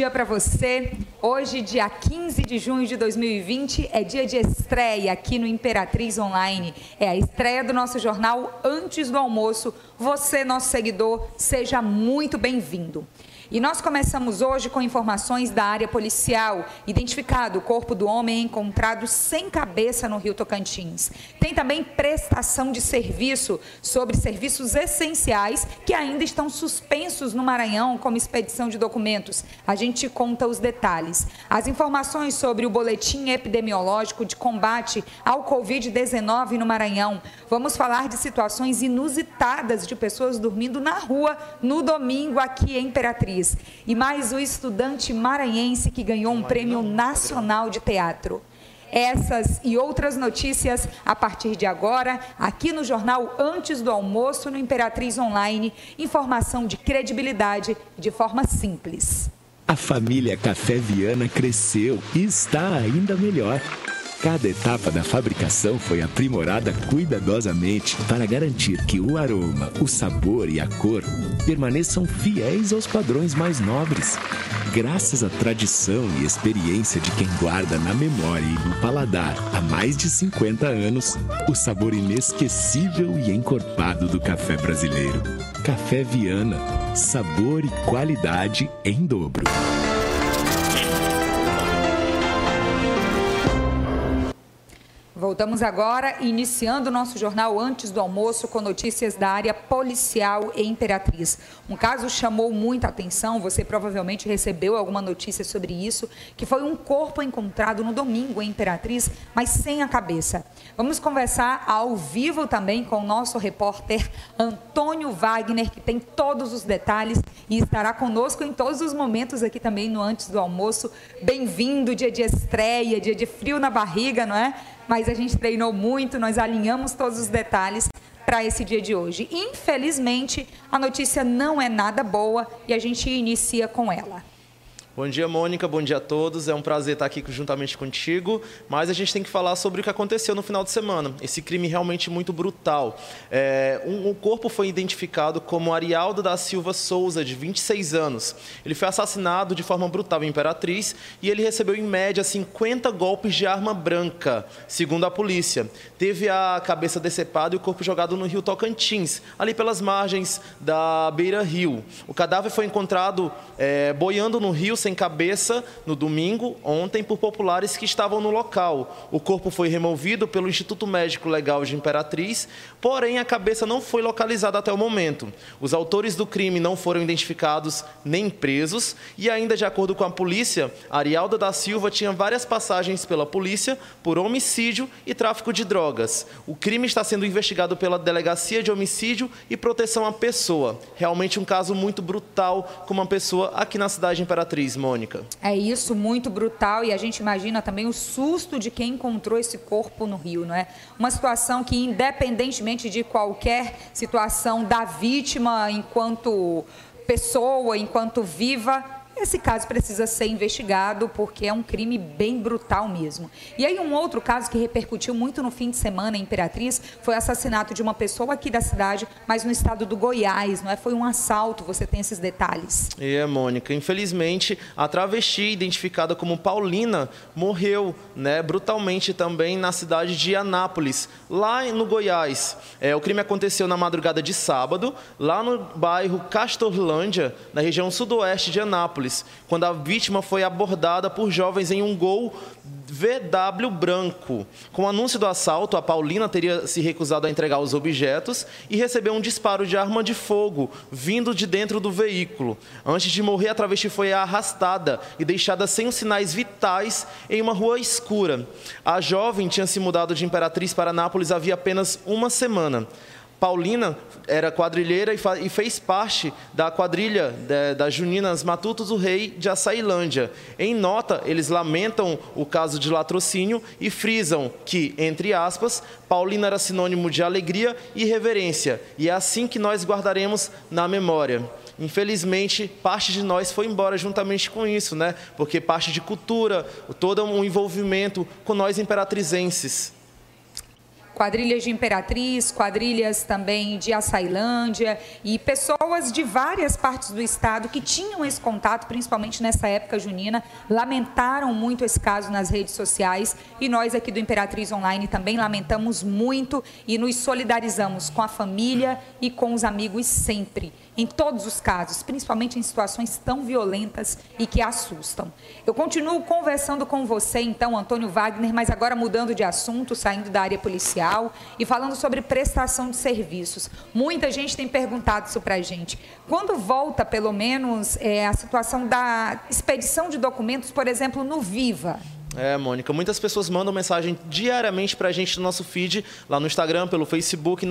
dia para você. Hoje, dia 15 de junho de 2020, é dia de estreia aqui no Imperatriz Online. É a estreia do nosso jornal antes do almoço. Você, nosso seguidor, seja muito bem-vindo. E nós começamos hoje com informações da área policial. Identificado o corpo do homem encontrado sem cabeça no Rio Tocantins. Tem também prestação de serviço sobre serviços essenciais que ainda estão suspensos no Maranhão, como expedição de documentos. A gente conta os detalhes. As informações sobre o boletim epidemiológico de combate ao Covid-19 no Maranhão. Vamos falar de situações inusitadas de pessoas dormindo na rua no domingo aqui em Imperatriz. Imperatriz. E mais o estudante maranhense que ganhou um prêmio nacional de teatro. Essas e outras notícias a partir de agora, aqui no jornal Antes do Almoço, no Imperatriz Online. Informação de credibilidade de forma simples. A família Café Viana cresceu e está ainda melhor. Cada etapa da fabricação foi aprimorada cuidadosamente para garantir que o aroma, o sabor e a cor permaneçam fiéis aos padrões mais nobres. Graças à tradição e experiência de quem guarda na memória e no paladar há mais de 50 anos o sabor inesquecível e encorpado do café brasileiro. Café Viana, sabor e qualidade em dobro. Voltamos agora, iniciando o nosso jornal antes do almoço com notícias da área policial e Imperatriz. Um caso chamou muita atenção, você provavelmente recebeu alguma notícia sobre isso, que foi um corpo encontrado no domingo em Imperatriz, mas sem a cabeça. Vamos conversar ao vivo também com o nosso repórter Antônio Wagner, que tem todos os detalhes e estará conosco em todos os momentos aqui também no antes do almoço. Bem-vindo, dia de estreia, dia de frio na barriga, não é? Mas a gente treinou muito, nós alinhamos todos os detalhes para esse dia de hoje. Infelizmente, a notícia não é nada boa e a gente inicia com ela. Bom dia, Mônica. Bom dia a todos. É um prazer estar aqui juntamente contigo. Mas a gente tem que falar sobre o que aconteceu no final de semana. Esse crime realmente muito brutal. É, um, um, corpo foi identificado como Arialdo da Silva Souza, de 26 anos. Ele foi assassinado de forma brutal em Imperatriz e ele recebeu, em média, 50 golpes de arma branca, segundo a polícia. Teve a cabeça decepada e o corpo jogado no rio Tocantins, ali pelas margens da Beira Rio. O cadáver foi encontrado é, boiando no rio sem sem cabeça no domingo, ontem, por populares que estavam no local. O corpo foi removido pelo Instituto Médico Legal de Imperatriz, porém a cabeça não foi localizada até o momento. Os autores do crime não foram identificados nem presos e ainda de acordo com a polícia, Arialda da Silva tinha várias passagens pela polícia por homicídio e tráfico de drogas. O crime está sendo investigado pela Delegacia de Homicídio e Proteção à Pessoa. Realmente um caso muito brutal com uma pessoa aqui na cidade de Imperatriz. Mônica. É isso, muito brutal. E a gente imagina também o susto de quem encontrou esse corpo no Rio, não é? Uma situação que, independentemente de qualquer situação da vítima enquanto pessoa, enquanto viva, esse caso precisa ser investigado porque é um crime bem brutal mesmo. E aí um outro caso que repercutiu muito no fim de semana em Imperatriz foi o assassinato de uma pessoa aqui da cidade, mas no estado do Goiás, não é? Foi um assalto, você tem esses detalhes. É, Mônica, infelizmente a travesti identificada como Paulina morreu, né, brutalmente também na cidade de Anápolis, lá no Goiás. É, o crime aconteceu na madrugada de sábado, lá no bairro Castorlândia, na região sudoeste de Anápolis quando a vítima foi abordada por jovens em um gol VW branco. Com o anúncio do assalto, a Paulina teria se recusado a entregar os objetos e recebeu um disparo de arma de fogo vindo de dentro do veículo. Antes de morrer, a travesti foi arrastada e deixada sem os sinais vitais em uma rua escura. A jovem tinha se mudado de Imperatriz para Nápoles havia apenas uma semana. Paulina era quadrilheira e, fez parte da quadrilha das Juninas Matutos do Rei de Açailândia. Em nota, eles lamentam o caso de latrocínio e frisam que, entre aspas, Paulina era sinônimo de alegria e reverência, e é assim que nós guardaremos na memória. Infelizmente, parte de nós foi embora juntamente com isso, né? Porque parte de cultura, todo um envolvimento com nós imperatrizenses quadrilhas de Imperatriz, quadrilhas também de Açailândia e pessoas de várias partes do estado que tinham esse contato, principalmente nessa época junina, lamentaram muito esse caso nas redes sociais e nós aqui do Imperatriz Online também lamentamos muito e nos solidarizamos com a família e com os amigos sempre em todos os casos, principalmente em situações tão violentas e que assustam. Eu continuo conversando com você, então, Antônio Wagner, mas agora mudando de assunto, saindo da área policial e falando sobre prestação de serviços. Muita gente tem perguntado isso para a gente. Quando volta, pelo menos, é, a situação da expedição de documentos, por exemplo, no Viva? É, Mônica, muitas pessoas mandam mensagem diariamente para a gente no nosso feed, lá no Instagram, pelo Facebook, em,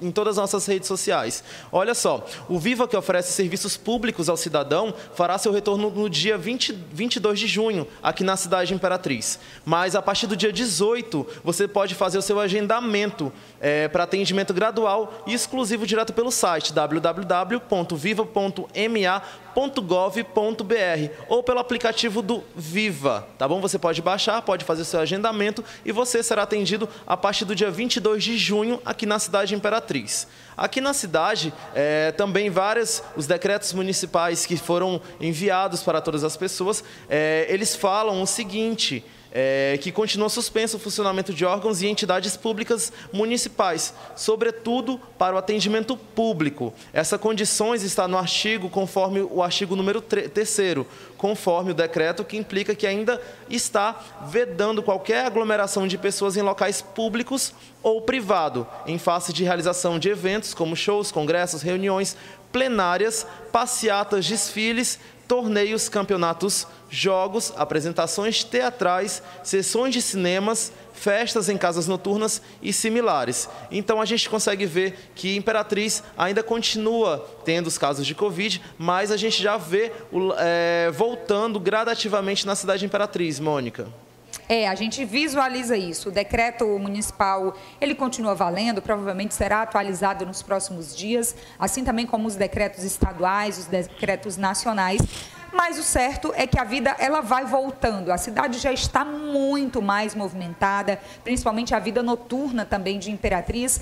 em todas as nossas redes sociais. Olha só, o Viva, que oferece serviços públicos ao cidadão, fará seu retorno no dia 20, 22 de junho, aqui na cidade de Imperatriz. Mas a partir do dia 18, você pode fazer o seu agendamento é, para atendimento gradual e exclusivo direto pelo site www.viva.ma.gov.br ou pelo aplicativo do Viva, tá bom? Você pode baixar, pode fazer seu agendamento e você será atendido a partir do dia 22 de junho aqui na cidade de Imperatriz. Aqui na cidade, é, também vários os decretos municipais que foram enviados para todas as pessoas, é, eles falam o seguinte é, que continua suspenso o funcionamento de órgãos e entidades públicas municipais, sobretudo para o atendimento público. Essas condições está no artigo, conforme o artigo número 3, conforme o decreto, que implica que ainda está vedando qualquer aglomeração de pessoas em locais públicos ou privado, em face de realização de eventos como shows, congressos, reuniões plenárias, passeatas, desfiles, torneios, campeonatos, jogos, apresentações teatrais, sessões de cinemas, festas em casas noturnas e similares. Então a gente consegue ver que Imperatriz ainda continua tendo os casos de Covid, mas a gente já vê é, voltando gradativamente na cidade de Imperatriz, Mônica. É, a gente visualiza isso. O decreto municipal, ele continua valendo, provavelmente será atualizado nos próximos dias, assim também como os decretos estaduais, os decretos nacionais. Mas o certo é que a vida ela vai voltando. A cidade já está muito mais movimentada, principalmente a vida noturna também de Imperatriz.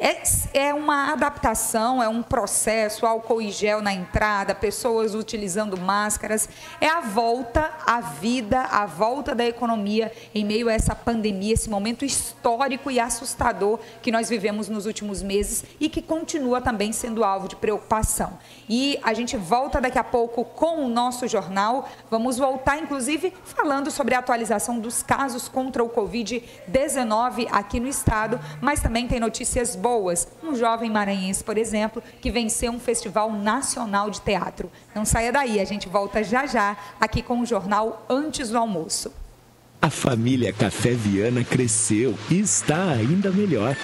É, é uma adaptação, é um processo, álcool e gel na entrada, pessoas utilizando máscaras. É a volta à vida, a volta da economia em meio a essa pandemia, esse momento histórico e assustador que nós vivemos nos últimos meses e que continua também sendo alvo de preocupação. E a gente volta daqui a pouco com o nosso jornal. Vamos voltar, inclusive, falando sobre a atualização dos casos contra o Covid-19 aqui no estado, mas também tem notícias boas boas. Um jovem maranhense, por exemplo, que venceu um festival nacional de teatro. Não saia daí, a gente volta já já aqui com o jornal Antes do Almoço. A família Café Viana cresceu e está ainda melhor.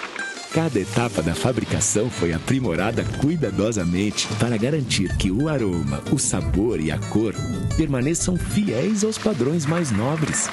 Cada etapa da fabricação foi aprimorada cuidadosamente para garantir que o aroma, o sabor e a cor permaneçam fiéis aos padrões mais nobres.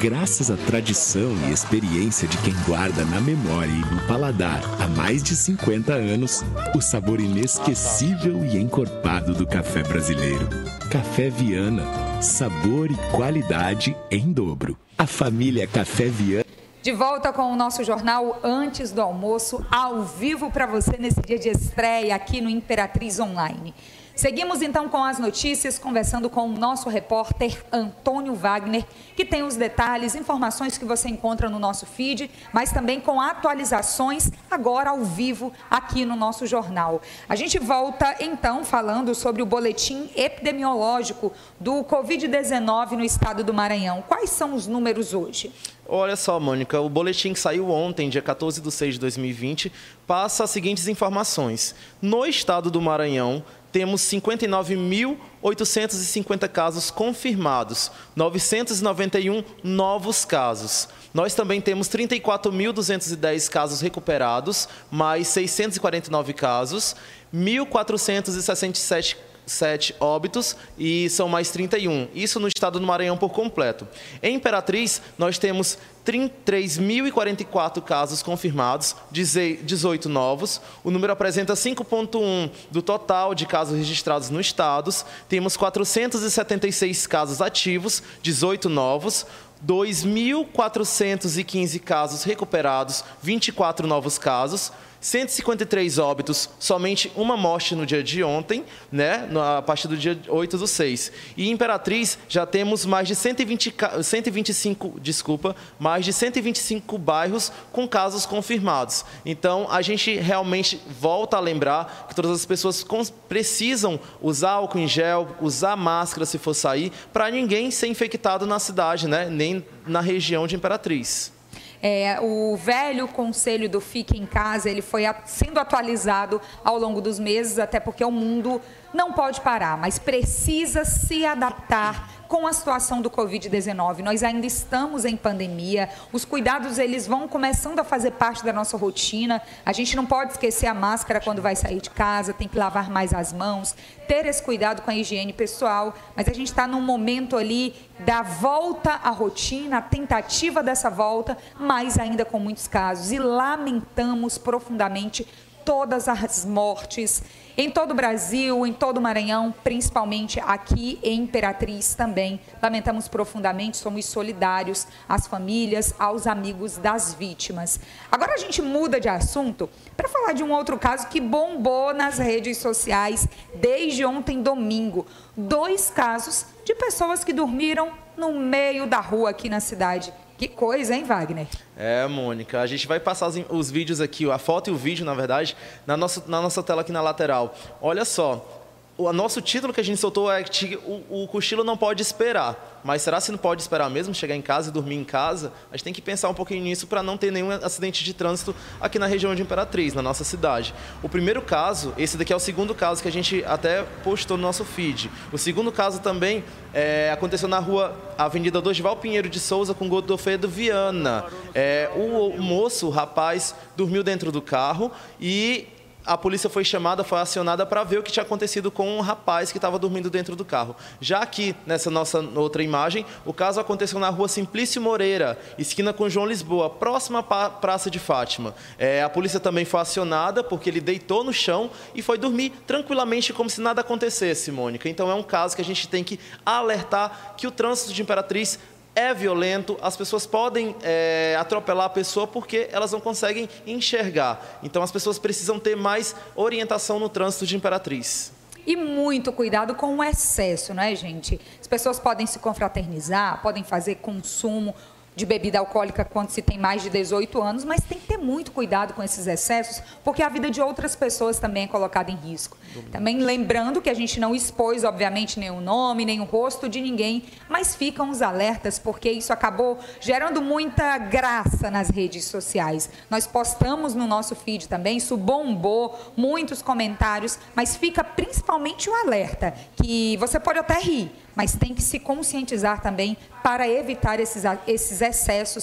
Graças à tradição e experiência de quem guarda na memória e no paladar há mais de 50 anos o sabor inesquecível e encorpado do café brasileiro. Café Viana, sabor e qualidade em dobro. A família Café Viana de volta com o nosso jornal antes do almoço, ao vivo para você nesse dia de estreia aqui no Imperatriz Online. Seguimos então com as notícias, conversando com o nosso repórter Antônio Wagner, que tem os detalhes, informações que você encontra no nosso feed, mas também com atualizações agora ao vivo aqui no nosso jornal. A gente volta então falando sobre o boletim epidemiológico do Covid-19 no estado do Maranhão. Quais são os números hoje? Olha só, Mônica, o boletim que saiu ontem, dia 14 de 6 de 2020, passa as seguintes informações. No estado do Maranhão, temos 59.850 casos confirmados, 991 novos casos. Nós também temos 34.210 casos recuperados, mais 649 casos, 1.467 7 óbitos e são mais 31. Isso no estado do Maranhão por completo. Em Imperatriz, nós temos 3.044 casos confirmados, 18 novos. O número apresenta 5,1 do total de casos registrados no estado. Temos 476 casos ativos, 18 novos. 2.415 casos recuperados, 24 novos casos. 153 óbitos, somente uma morte no dia de ontem, né, a partir do dia 8 do 6. E em Imperatriz já temos mais de 120, 125, desculpa, mais de 125 bairros com casos confirmados. Então, a gente realmente volta a lembrar que todas as pessoas precisam usar álcool em gel, usar máscara se for sair, para ninguém ser infectado na cidade, né, nem na região de Imperatriz. É, o velho conselho do fique em casa, ele foi sendo atualizado ao longo dos meses, até porque o mundo não pode parar, mas precisa se adaptar com a situação do Covid-19. Nós ainda estamos em pandemia, os cuidados eles vão começando a fazer parte da nossa rotina. A gente não pode esquecer a máscara quando vai sair de casa, tem que lavar mais as mãos, ter esse cuidado com a higiene pessoal. Mas a gente está num momento ali da volta à rotina, a tentativa dessa volta, mas ainda com muitos casos. E lamentamos profundamente todas as mortes em todo o Brasil, em todo o Maranhão, principalmente aqui em Imperatriz também. Lamentamos profundamente, somos solidários às famílias, aos amigos das vítimas. Agora a gente muda de assunto para falar de um outro caso que bombou nas redes sociais desde ontem, domingo. Dois casos de pessoas que dormiram no meio da rua aqui na cidade que coisa, hein, Wagner? É, Mônica. A gente vai passar os, os vídeos aqui, a foto e o vídeo, na verdade, na nossa, na nossa tela aqui na lateral. Olha só, o nosso título que a gente soltou é que o, o cochilo não pode esperar. Mas será se não pode esperar mesmo chegar em casa e dormir em casa? A gente tem que pensar um pouquinho nisso para não ter nenhum acidente de trânsito aqui na região de Imperatriz, na nossa cidade. O primeiro caso, esse daqui é o segundo caso que a gente até postou no nosso feed. O segundo caso também é, aconteceu na rua Avenida Dosval Pinheiro de Souza com Godofredo Viana. É, o, o moço, o rapaz, dormiu dentro do carro e a polícia foi chamada, foi acionada para ver o que tinha acontecido com um rapaz que estava dormindo dentro do carro. Já aqui, nessa nossa outra imagem, o caso aconteceu na rua Simplício Moreira, esquina com João Lisboa, próxima à Praça de Fátima. É, a polícia também foi acionada porque ele deitou no chão e foi dormir tranquilamente como se nada acontecesse, Mônica. Então é um caso que a gente tem que alertar que o trânsito de Imperatriz é violento, as pessoas podem é, atropelar a pessoa porque elas não conseguem enxergar. Então as pessoas precisam ter mais orientação no trânsito de Imperatriz. E muito cuidado com o excesso, não é, gente? As pessoas podem se confraternizar, podem fazer consumo de bebida alcoólica quando se tem mais de 18 anos, mas tem que ter muito cuidado com esses excessos, porque a vida de outras pessoas também é colocada em risco. Também lembrando que a gente não expôs, obviamente, nenhum nome, nem o rosto de ninguém, mas ficam os alertas, porque isso acabou gerando muita graça nas redes sociais. Nós postamos no nosso feed também, isso bombou, muitos comentários, mas fica principalmente o alerta, que você pode até rir, mas tem que se conscientizar também para evitar esses, esses excessos,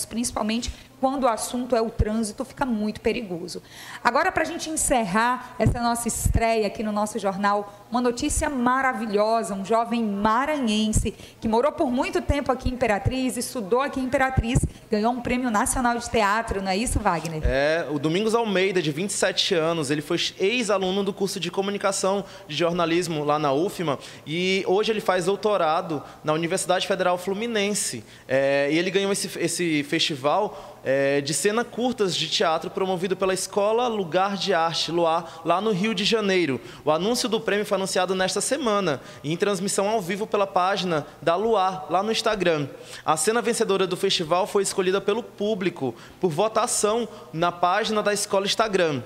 principalmente quando o assunto é o trânsito, fica muito perigoso. Agora, para a gente encerrar essa nossa estreia aqui no nosso jornal, uma notícia maravilhosa: um jovem maranhense que morou por muito tempo aqui em Imperatriz, estudou aqui em Imperatriz, ganhou um prêmio nacional de teatro, não é isso, Wagner? É, o Domingos Almeida, de 27 anos, ele foi ex-aluno do curso de comunicação de jornalismo lá na UFMA e hoje ele faz doutorado na Universidade Federal Fluminense. É, e ele ganhou esse, esse festival é, de cena curtas de teatro promovido pela Escola Lugar de Arte, Luar, lá no Rio de Janeiro. O anúncio do prêmio foi anunciado nesta semana, em transmissão ao vivo pela página da Luar, lá no Instagram. A cena vencedora do festival foi escolhida pelo público, por votação na página da escola Instagram.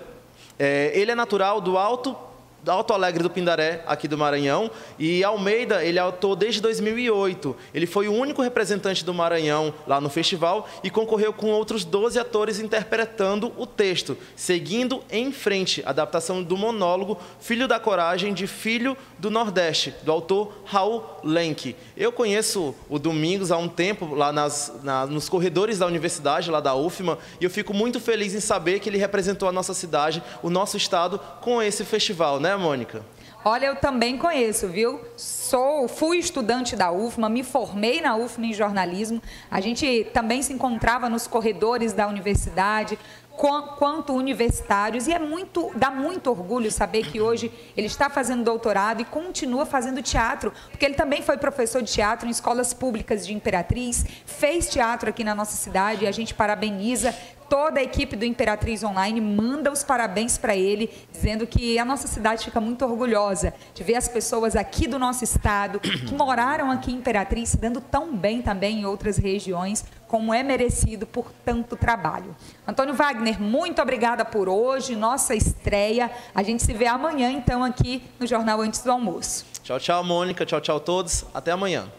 É, ele é natural do Alto Alto Alegre do Pindaré, aqui do Maranhão, e Almeida, ele atuou desde 2008. Ele foi o único representante do Maranhão lá no festival e concorreu com outros 12 atores interpretando o texto, seguindo em frente a adaptação do monólogo Filho da Coragem de Filho do Nordeste, do autor Raul Lenk. Eu conheço o Domingos há um tempo lá nas, na, nos corredores da universidade, lá da UFMA, e eu fico muito feliz em saber que ele representou a nossa cidade, o nosso estado, com esse festival, né? Né, Mônica? Olha, eu também conheço, viu? Sou, fui estudante da UFMA, me formei na UFMA em jornalismo. A gente também se encontrava nos corredores da universidade, quanto universitários e é muito dá muito orgulho saber que hoje ele está fazendo doutorado e continua fazendo teatro, porque ele também foi professor de teatro em escolas públicas de Imperatriz, fez teatro aqui na nossa cidade e a gente parabeniza toda a equipe do Imperatriz Online manda os parabéns para ele, dizendo que a nossa cidade fica muito orgulhosa de ver as pessoas aqui do nosso estado, que moraram aqui em Imperatriz, se dando tão bem também em outras regiões, como é merecido por tanto trabalho. Antônio Wagner, muito obrigada por hoje, nossa estreia. A gente se vê amanhã, então, aqui no Jornal Antes do Almoço. Tchau, tchau, Mônica. Tchau, tchau a todos. Até amanhã.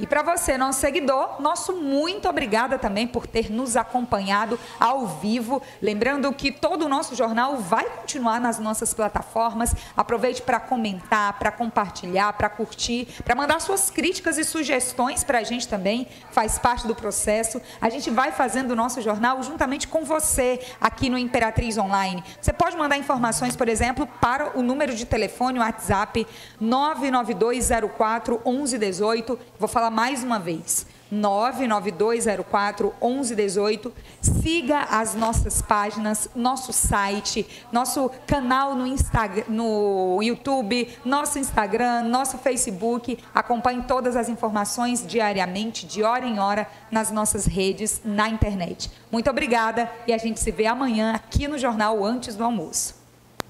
E para você, nosso seguidor, nosso muito obrigada também por ter nos acompanhado ao vivo. Lembrando que todo o nosso jornal vai continuar nas nossas plataformas. Aproveite para comentar, para compartilhar, para curtir, para mandar suas críticas e sugestões para a gente também. Faz parte do processo. A gente vai fazendo o nosso jornal juntamente com você aqui no Imperatriz Online. Você pode mandar informações, por exemplo, para o número de telefone, o WhatsApp 99204 1118. Vou falar mais uma vez. 99204 1118. Siga as nossas páginas, nosso site, nosso canal no, Instagram, no YouTube, nosso Instagram, nosso Facebook. Acompanhe todas as informações diariamente, de hora em hora, nas nossas redes, na internet. Muito obrigada e a gente se vê amanhã aqui no Jornal Antes do Almoço.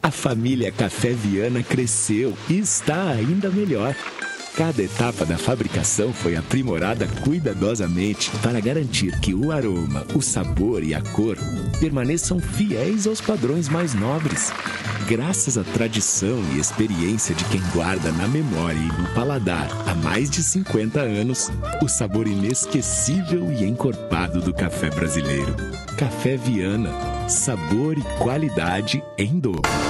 A família Café Viana cresceu e está ainda melhor. Cada etapa da fabricação foi aprimorada cuidadosamente para garantir que o aroma, o sabor e a cor permaneçam fiéis aos padrões mais nobres. Graças à tradição e experiência de quem guarda na memória e no paladar há mais de 50 anos o sabor inesquecível e encorpado do café brasileiro. Café Viana, sabor e qualidade em dobro.